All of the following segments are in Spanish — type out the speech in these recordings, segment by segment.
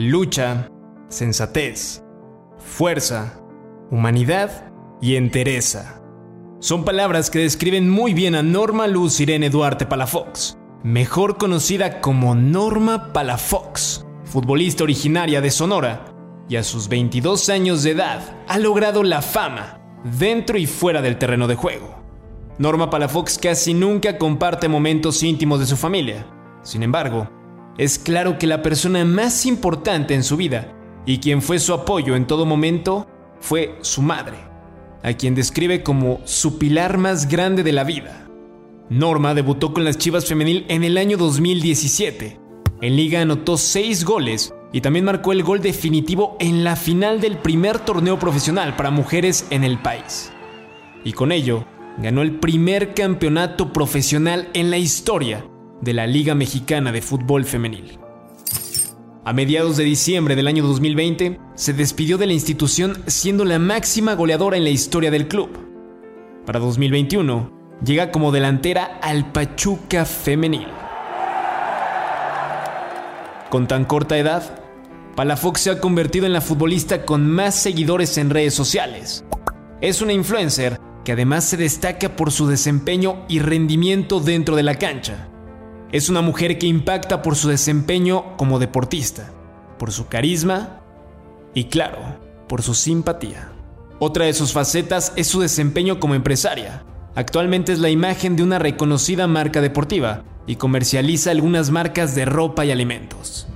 lucha, sensatez, fuerza, humanidad y entereza. Son palabras que describen muy bien a Norma Luz Irene Duarte Palafox, mejor conocida como Norma Palafox, futbolista originaria de Sonora, y a sus 22 años de edad ha logrado la fama dentro y fuera del terreno de juego. Norma Palafox casi nunca comparte momentos íntimos de su familia. Sin embargo, es claro que la persona más importante en su vida y quien fue su apoyo en todo momento fue su madre, a quien describe como su pilar más grande de la vida. Norma debutó con las Chivas Femenil en el año 2017. En liga anotó 6 goles y también marcó el gol definitivo en la final del primer torneo profesional para mujeres en el país. Y con ello, ganó el primer campeonato profesional en la historia de la Liga Mexicana de Fútbol Femenil. A mediados de diciembre del año 2020, se despidió de la institución siendo la máxima goleadora en la historia del club. Para 2021, llega como delantera al Pachuca Femenil. Con tan corta edad, Palafox se ha convertido en la futbolista con más seguidores en redes sociales. Es una influencer que además se destaca por su desempeño y rendimiento dentro de la cancha. Es una mujer que impacta por su desempeño como deportista, por su carisma y claro, por su simpatía. Otra de sus facetas es su desempeño como empresaria. Actualmente es la imagen de una reconocida marca deportiva y comercializa algunas marcas de ropa y alimentos.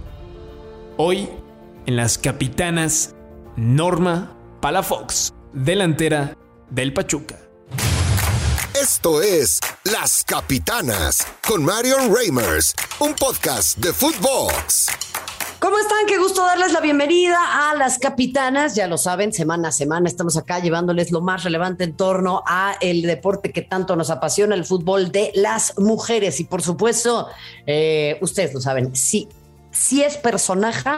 Hoy, en las capitanas, Norma Palafox, delantera del Pachuca. Esto es Las Capitanas con Marion Reimers, un podcast de Footbox. ¿Cómo están? Qué gusto darles la bienvenida a las capitanas. Ya lo saben, semana a semana estamos acá llevándoles lo más relevante en torno a el deporte que tanto nos apasiona, el fútbol de las mujeres. Y por supuesto, eh, ustedes lo saben, si, si es personaje,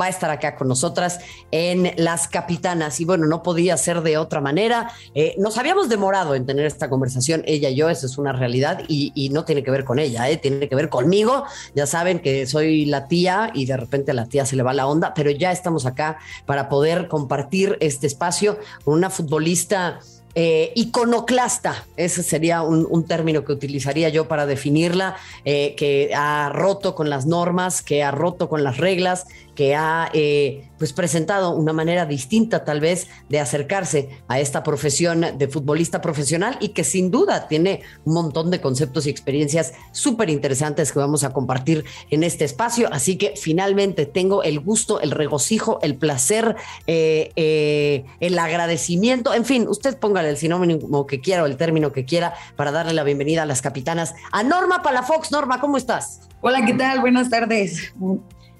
va a estar acá con nosotras en Las Capitanas. Y bueno, no podía ser de otra manera. Eh, nos habíamos demorado en tener esta conversación, ella y yo, eso es una realidad y, no tiene que ver con ella, ¿eh? tiene que ver conmigo. Ya saben que soy la tía y de repente a la tía se le va la onda, pero ya estamos acá para poder compartir este espacio con una futbolista eh, iconoclasta, ese sería un, término que utilizaría yo para definirla, que ha roto con las normas, que ha roto con las reglas, que ha eh, pues presentado una manera distinta tal vez de acercarse a esta profesión de futbolista profesional y que sin duda tiene un montón de conceptos y experiencias súper interesantes que vamos a compartir en este espacio. Así que finalmente tengo el gusto, el regocijo, el placer, eh, eh, el agradecimiento, en fin, usted póngale el sinónimo que quiera o el término que quiera para darle la bienvenida a las capitanas. A Norma Palafox, Norma, ¿cómo estás? Hola, ¿qué tal? Buenas tardes.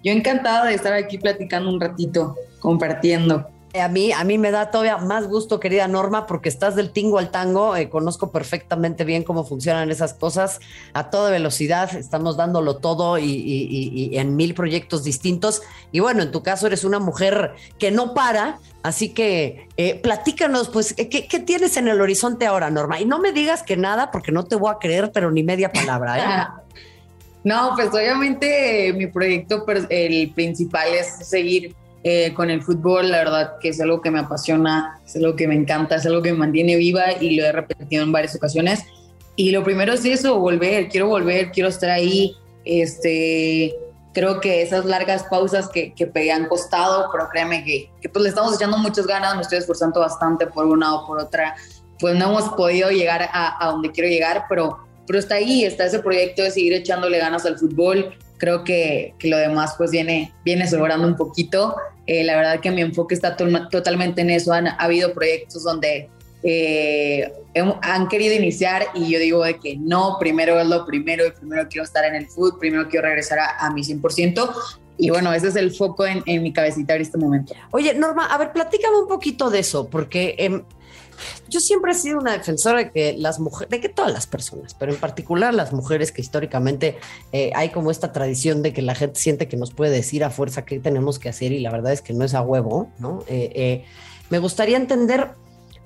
Yo encantada de estar aquí platicando un ratito, compartiendo. A mí, a mí me da todavía más gusto, querida Norma, porque estás del tingo al tango, eh, conozco perfectamente bien cómo funcionan esas cosas a toda velocidad, estamos dándolo todo y, en mil proyectos distintos. Y bueno, en tu caso eres una mujer que no para, así que eh, platícanos, pues, ¿qué, ¿qué, tienes en el horizonte ahora, Norma? Y no me digas que nada, porque no te voy a creer, pero ni media palabra. ¿eh? No, pues obviamente mi proyecto, el principal es seguir eh, con el fútbol, la verdad que es algo que me apasiona, es algo que me encanta, es algo que me mantiene viva y lo he repetido en varias ocasiones. Y lo primero es eso, volver, quiero volver, quiero estar ahí. Este, creo que esas largas pausas que, que me han costado, pero créeme que, que pues le estamos echando muchas ganas, me estoy esforzando bastante por una o por otra, pues no hemos podido llegar a, a donde quiero llegar, pero pero está ahí, está ese proyecto de seguir echándole ganas al fútbol. Creo que, que lo demás pues viene, viene sobrando un poquito. Eh, la verdad que mi enfoque está totalmente en eso. Han ha habido proyectos donde eh, han querido iniciar y yo digo de que no, primero es lo primero y primero quiero estar en el fútbol, primero quiero regresar a, a mi 100%. Y bueno, ese es el foco en, en, mi cabecita en este momento. Oye, Norma, a ver, platícame un poquito de eso, porque eh, yo siempre he sido una defensora de que las mujeres, de que todas las personas, pero en particular las mujeres que históricamente eh, hay como esta tradición de que la gente siente que nos puede decir a fuerza qué tenemos que hacer y la verdad es que no es a huevo, ¿no? Eh, eh, me gustaría entender,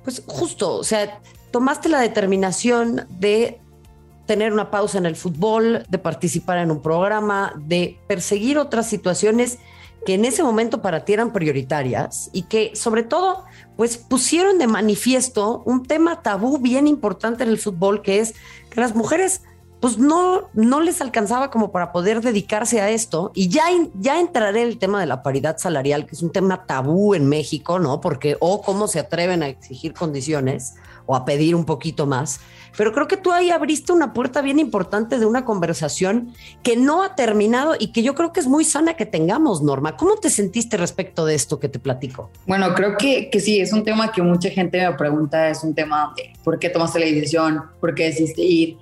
pues justo, o sea, tomaste la determinación de tener una pausa en el fútbol, de participar en un programa, de perseguir otras situaciones que en ese momento para ti eran prioritarias y que sobre todo pues pusieron de manifiesto un tema tabú bien importante en el fútbol que es que las mujeres pues no, no les alcanzaba como para poder dedicarse a esto. Y ya, ya entraré en el tema de la paridad salarial, que es un tema tabú en México, ¿no? Porque o cómo se atreven a exigir condiciones o a pedir un poquito más. Pero creo que tú ahí abriste una puerta bien importante de una conversación que no ha terminado y que yo creo que es muy sana que tengamos, Norma. ¿Cómo te sentiste respecto de esto que te platico? Bueno, creo que, que sí, es un tema que mucha gente me pregunta, es un tema de por qué tomaste la decisión, por qué decidiste ir.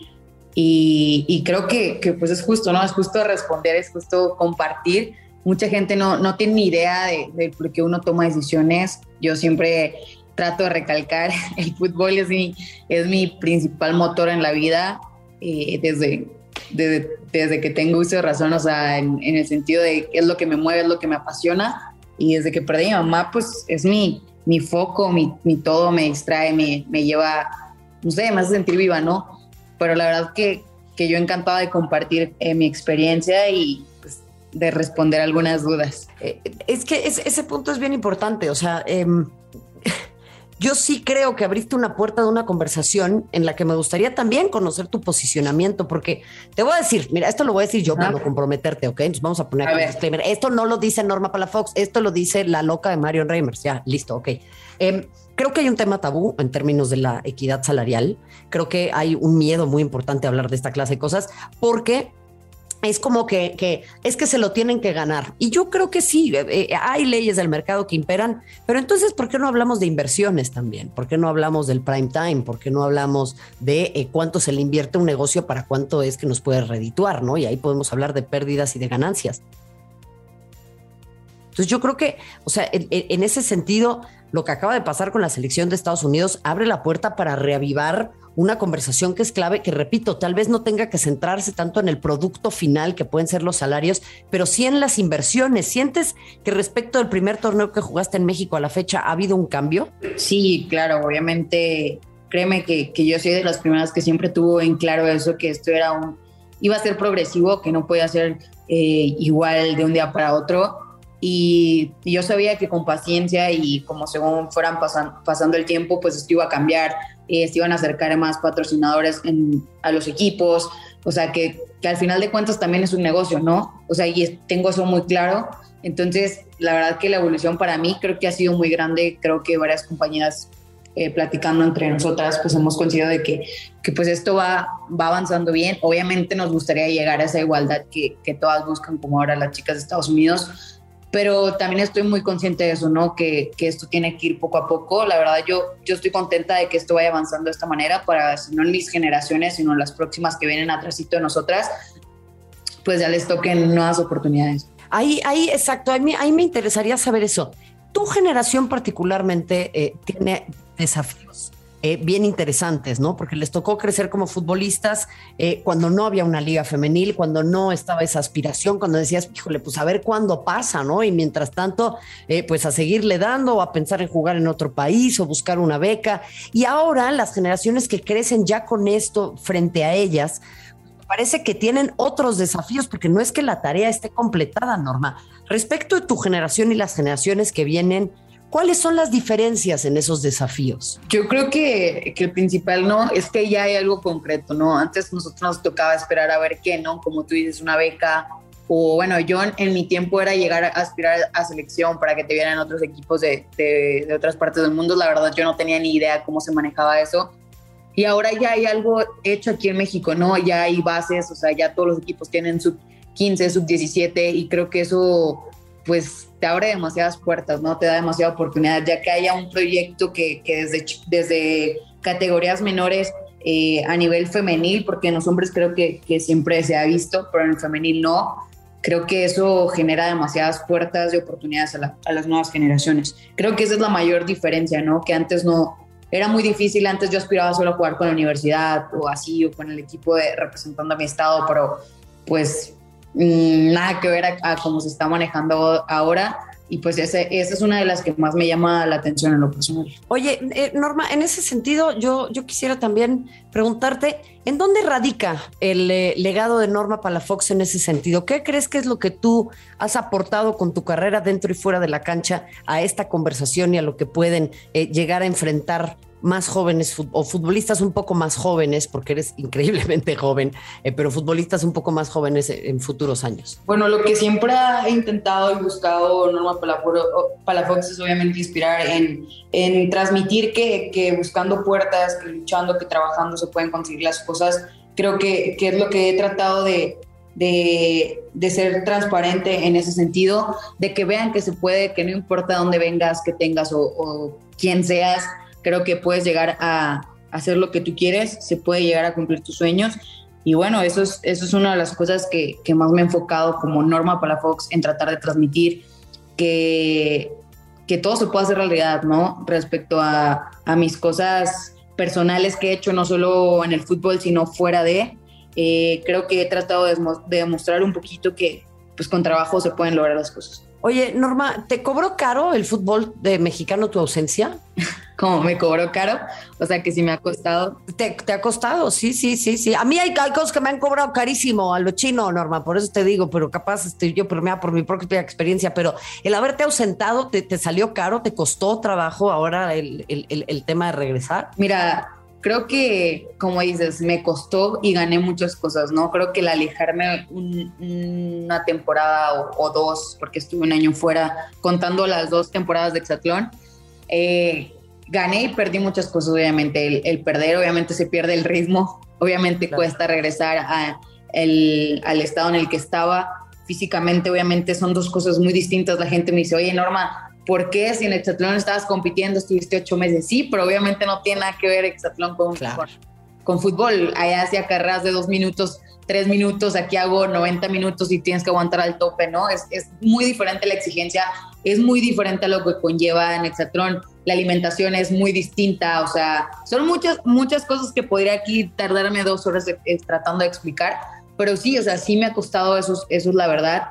Y, creo que, que, pues es justo, ¿no? Es justo responder, es justo compartir. Mucha gente no, no tiene ni idea de, de por qué uno toma decisiones. Yo siempre trato de recalcar, el fútbol es mi, es mi principal motor en la vida eh, desde, desde, desde, que tengo uso de razón, o sea, en, el sentido de qué es lo que me mueve, es lo que me apasiona. Y desde que perdí a mi mamá, pues es mi, mi foco, mi, mi todo, me distrae, me, me lleva, no sé, me hace sentir viva, ¿no? Pero la verdad que, que yo encantada de compartir eh, mi experiencia y pues, de responder algunas dudas. Eh, es que ese punto es bien importante, o sea, em, yo sí creo que abriste una puerta de una conversación en la que me gustaría también conocer tu posicionamiento, porque te voy a decir, mira, esto lo voy a decir yo para no comprometerte, ¿ok? Entonces vamos a poner a disclaimer. Esto no lo dice Norma Palafox, esto lo dice la loca de Marion Reimers. Ya, listo, ok. Em, creo que hay un tema tabú en términos de la equidad salarial. Creo que hay un miedo muy importante a hablar de esta clase de cosas, porque es como que, es que se lo tienen que ganar. Y yo creo que sí, eh, eh, hay leyes del mercado que imperan, pero entonces, ¿por qué no hablamos de inversiones también? ¿Por qué no hablamos del prime time? ¿Por qué no hablamos de eh, cuánto se le invierte un negocio para cuánto es que nos puede redituar, ¿no? Y ahí podemos hablar de pérdidas y de ganancias. Entonces yo creo que, o sea, en ese sentido, lo que acaba de pasar con la selección de Estados Unidos abre la puerta para reavivar una conversación que es clave, que repito, tal vez no tenga que centrarse tanto en el producto final, que pueden ser los salarios, pero sí en las inversiones. ¿Sientes que respecto al primer torneo que jugaste en México a la fecha ha habido un cambio? Sí, claro, obviamente, créeme que, yo soy de las primeras que siempre tuvo en claro eso, que esto era un, iba a ser progresivo, que no podía ser eh, igual de un día para otro. Y, yo sabía que con paciencia y como según fueran pasando el tiempo, pues esto iba a cambiar eh, se iban a acercar más patrocinadores a los equipos, o sea, que, al final de cuentas también es un negocio, ¿no? O sea, y tengo eso muy claro. Entonces, la verdad que la evolución para mí creo que ha sido muy grande, creo que varias compañías eh, platicando entre nosotras, pues hemos conseguido de que, que pues esto va, va avanzando bien. Obviamente nos gustaría llegar a esa igualdad que, que todas buscan, como ahora las chicas de Estados Unidos, pero también estoy muy consciente de eso, ¿no? Que, que, esto tiene que ir poco a poco. La verdad, yo, yo estoy contenta de que esto vaya avanzando de esta manera para, si no en mis generaciones, sino en las próximas que vienen atrásito de nosotras, pues ya les toquen nuevas oportunidades. Ahí, ahí, exacto, ahí, ahí me interesaría saber eso. Tu generación particularmente eh, tiene desafíos eh, bien interesantes, ¿no? Porque les tocó crecer como futbolistas eh, cuando no había una liga femenil, cuando no estaba esa aspiración, cuando decías, híjole, pues a ver cuándo pasa, ¿no? Y mientras tanto, eh, pues a seguirle dando o a pensar en jugar en otro país o buscar una beca. Y ahora las generaciones que crecen ya con esto frente a ellas, parece que tienen otros desafíos, porque no es que la tarea esté completada, Norma. Respecto de tu generación y las generaciones que vienen, ¿Cuáles son las diferencias en esos desafíos? Yo creo que, que, el principal no es que ya hay algo concreto, ¿no? Antes nosotros nos tocaba esperar a ver qué, ¿no? Como tú dices, una beca. O bueno, yo en, mi tiempo era llegar a aspirar a selección para que te vieran otros equipos de, de, de otras partes del mundo. La verdad, yo no tenía ni idea cómo se manejaba eso. Y ahora ya hay algo hecho aquí en México, ¿no? Ya hay bases, o sea, ya todos los equipos tienen sub 15, sub 17 y creo que eso pues te abre demasiadas puertas, ¿no? Te da demasiada oportunidad, ya que haya un proyecto que, desde, desde categorías menores eh, a nivel femenil, porque en los hombres creo que, siempre se ha visto, pero en el femenil no, creo que eso genera demasiadas puertas de oportunidades a, a, las nuevas generaciones. Creo que esa es la mayor diferencia, ¿no? Que antes no, era muy difícil, antes yo aspiraba solo a jugar con la universidad o así, o con el equipo de representando a mi estado, pero pues nada que ver a, cómo se está manejando ahora. y pues esa es una de las que más me llama la atención en lo personal. Oye, eh, Norma, en ese sentido, yo, yo quisiera también preguntarte, ¿en dónde radica el eh, legado de Norma Palafox en ese sentido? ¿Qué crees que es lo que tú has aportado con tu carrera dentro y fuera de la cancha a esta conversación y a lo que pueden eh, llegar a enfrentar más jóvenes o futbolistas un poco más jóvenes, porque eres increíblemente joven, eh, pero futbolistas un poco más jóvenes en futuros años? Bueno, lo que siempre he intentado y buscado Norma Palafox es obviamente inspirar en, en transmitir que, que, buscando puertas, que luchando, que trabajando se pueden conseguir las cosas. Creo que, que es lo que he tratado de, de, de, ser transparente en ese sentido, de que vean que se puede, que no importa dónde vengas, que tengas o, o quién seas, creo que puedes llegar a hacer lo que tú quieres, se puede llegar a cumplir tus sueños. Y bueno, eso es, eso es una de las cosas que, que más me he enfocado como norma para Fox en tratar de transmitir que, que todo se puede hacer realidad, ¿no? Respecto a, a, mis cosas personales que he hecho, no solo en el fútbol, sino fuera de. Eh, creo que he tratado de, de demostrar un poquito que pues con trabajo se pueden lograr las cosas. Oye, Norma, ¿te cobró caro el fútbol de mexicano tu ausencia? como me cobró caro, o sea que sí me ha costado. ¿Te, ha costado? Sí, sí, sí, sí. A mí hay, cosas que me han cobrado carísimo, a lo chino, Norma, por eso te digo, pero capaz estoy yo pero por mi propia experiencia, pero el haberte ausentado, ¿te, salió caro? ¿Te costó trabajo ahora el, tema de regresar? Mira, creo que, como dices, me costó y gané muchas cosas, ¿no? Creo que el alejarme una temporada o, dos, porque estuve un año fuera, contando las dos temporadas de Exatlón, eh, gané y perdí muchas cosas, obviamente. El, perder, obviamente, se pierde el ritmo, obviamente cuesta regresar a el, al estado en el que estaba. Físicamente, obviamente, son dos cosas muy distintas. La gente me dice, oye, Norma, ¿por qué si en Hexatlón estabas compitiendo, estuviste ocho meses? Sí, pero obviamente no tiene nada que ver Hexatlón con, con, fútbol. Allá hacía carreras de dos minutos, tres minutos, aquí hago 90 minutos y tienes que aguantar al tope, ¿no? Es, es muy diferente la exigencia, es muy diferente a lo que conlleva en Hexatlón. La alimentación es muy distinta, o sea, son muchas, muchas cosas que podría aquí tardarme dos horas tratando de explicar, pero sí, o sea, sí me ha costado eso, eso es la verdad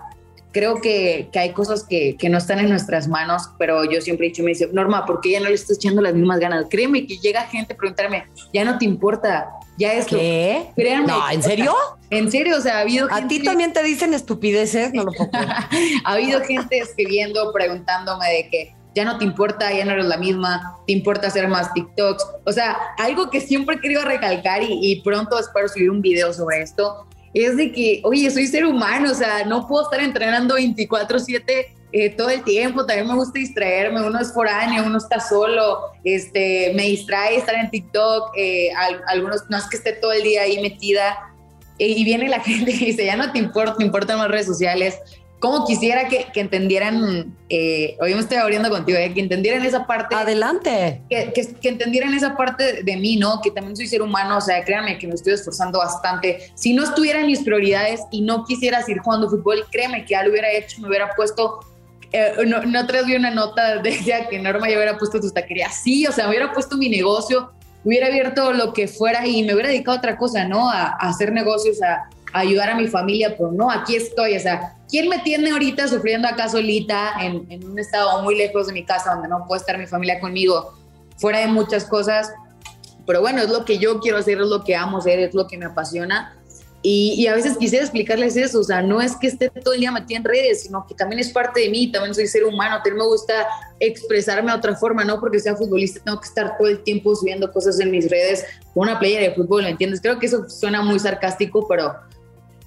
creo que, que hay cosas que, que, no están en nuestras manos, pero yo siempre he dicho, me dice, Norma, ¿por qué ya no le estás echando las mismas ganas? Créeme que llega gente a preguntarme, ya no te importa, ya es ¿Qué? Créanme. No, ¿en serio? En serio, o sea, ha habido A ti también te dicen estupideces, no lo puedo ha habido gente escribiendo, preguntándome de que ya no te importa, ya no eres la misma, te importa hacer más TikToks. O sea, algo que siempre querido recalcar y, pronto espero subir un video sobre esto, es de que, oye, soy ser humano, o sea, no puedo estar entrenando 24/7 eh, todo el tiempo, también me gusta distraerme, uno es foráneo, uno está solo, este, me distrae estar en TikTok, eh, algunos, no es que esté todo el día ahí metida, eh, y viene la gente y dice, ya no te importa, te importan las redes sociales, como quisiera que, que entendieran, eh, hoy me estoy abriendo contigo, eh, que entendieran esa parte. Adelante. Que, que, entendieran esa parte de mí, ¿no? Que también soy ser humano, o sea, créanme que me estoy esforzando bastante. Si no estuvieran mis prioridades y no quisiera seguir jugando fútbol, créeme que ya lo hubiera hecho, me hubiera puesto eh, no, no vi una nota de que Norma ya hubiera puesto tus taquerías. Sí, o sea, me hubiera puesto mi negocio, hubiera abierto lo que fuera y me hubiera dedicado a otra cosa, ¿no? A, a hacer negocios, a, ayudar a mi familia, pero no, aquí estoy, o sea, ¿quién me tiene ahorita sufriendo acá solita en, en un estado muy lejos de mi casa donde no puede estar mi familia conmigo, fuera de muchas cosas? Pero bueno, es lo que yo quiero hacer, es lo que amo hacer, es lo que me apasiona. Y, y, a veces quisiera explicarles eso, o sea, no es que esté todo el día metida en redes, sino que también es parte de mí, también soy ser humano, también me gusta expresarme de otra forma, no porque sea futbolista tengo que estar todo el tiempo subiendo cosas en mis redes con una playera de fútbol, ¿me entiendes? Creo que eso suena muy sarcástico, pero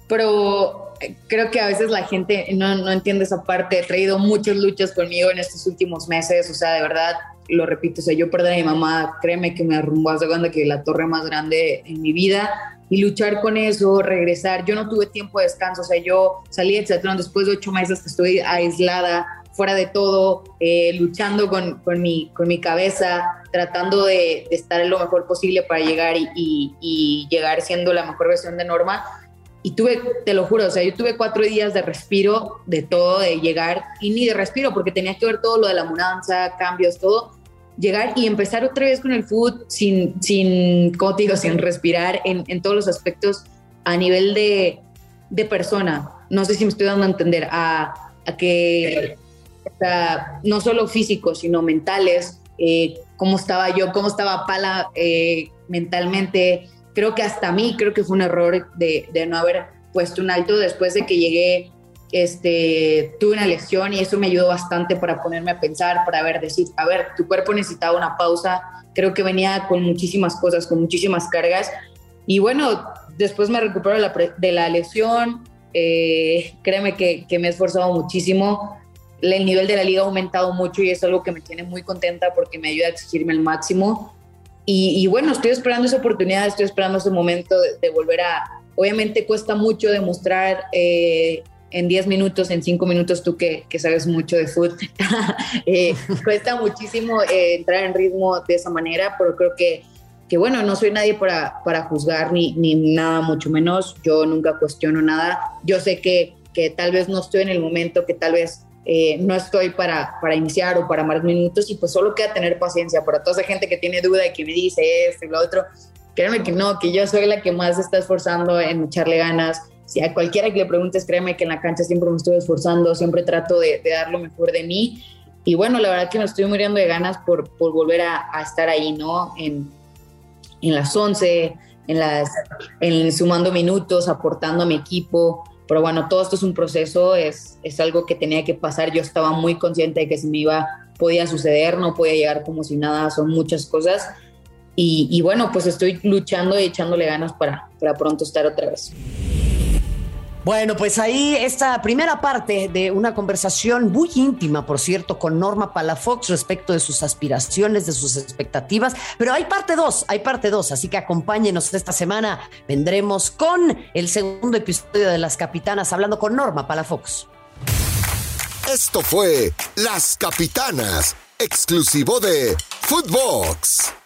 pero eh, creo que a veces la gente no, no, entiende esa parte. He traído muchas luchas conmigo en estos últimos meses, o sea, de verdad, lo repito, o sea, yo perder a mi mamá, créeme que me arrumbó a segunda que la torre más grande en mi vida y luchar con eso, regresar. Yo no tuve tiempo de descanso, o sea, yo salí de Exatlón después de ocho meses que estoy aislada, fuera de todo, eh, luchando con, con, mi, con mi cabeza, tratando de, de, estar lo mejor posible para llegar y, y, y llegar siendo la mejor versión de Norma y tuve, te lo juro, o sea, yo tuve cuatro días de respiro, de todo, de llegar, y ni de respiro, porque tenía que ver todo lo de la mudanza, cambios, todo. Llegar y empezar otra vez con el food sin, sin ¿cómo te digo? Sin respirar en, en todos los aspectos a nivel de, de, persona. No sé si me estoy dando a entender, a, a que no solo físicos, sino mentales, eh, cómo estaba yo, cómo estaba Pala eh, mentalmente. Creo que hasta a mí, creo que fue un error de, de no haber puesto un alto después de que llegué este, tuve una lesión y eso me ayudó bastante para ponerme a pensar, para ver, decir, a ver, tu cuerpo necesitaba una pausa, creo que venía con muchísimas cosas, con muchísimas cargas. Y bueno, después me recupero de la, de la lesión, eh, créeme que, que, me he esforzado muchísimo, el nivel de la liga ha aumentado mucho y es algo que me tiene muy contenta porque me ayuda a exigirme al máximo y, bueno, estoy esperando esa oportunidad, estoy esperando ese momento de, volver a, obviamente cuesta mucho demostrar... Eh, en 10 minutos, en 5 minutos, tú que, que, sabes mucho de fútbol, eh, cuesta muchísimo eh, entrar en ritmo de esa manera, pero creo que, que bueno, no soy nadie para, para juzgar ni, ni nada, mucho menos. Yo nunca cuestiono nada. Yo sé que, que tal vez no estoy en el momento, que tal vez eh, no estoy para, para iniciar o para más minutos y pues solo queda tener paciencia para toda esa gente que tiene duda y que me dice esto y lo otro. Créeme que no, que yo soy la que más está esforzando en echarle ganas, si a cualquiera que le preguntes, créeme que en la cancha siempre me estoy esforzando, siempre trato de, dar lo mejor de mí. Y bueno, la verdad que me estoy muriendo de ganas por, por volver a, estar ahí, ¿no? En, en las 11, en las, en sumando minutos, aportando a mi equipo. Pero bueno, todo esto es un proceso, es, es algo que tenía que pasar. Yo estaba muy consciente de que si me iba, podía suceder, no podía llegar como si nada, son muchas cosas. Y, y bueno, pues estoy luchando y echándole ganas para, para pronto estar otra vez. Bueno, pues ahí esta primera parte de una conversación muy íntima, por cierto, con Norma Palafox respecto de sus aspiraciones, de sus expectativas. Pero hay parte dos, hay parte dos, así que acompáñenos esta semana. Vendremos con el segundo episodio de Las Capitanas, hablando con Norma Palafox. Esto fue Las Capitanas, exclusivo de Footbox.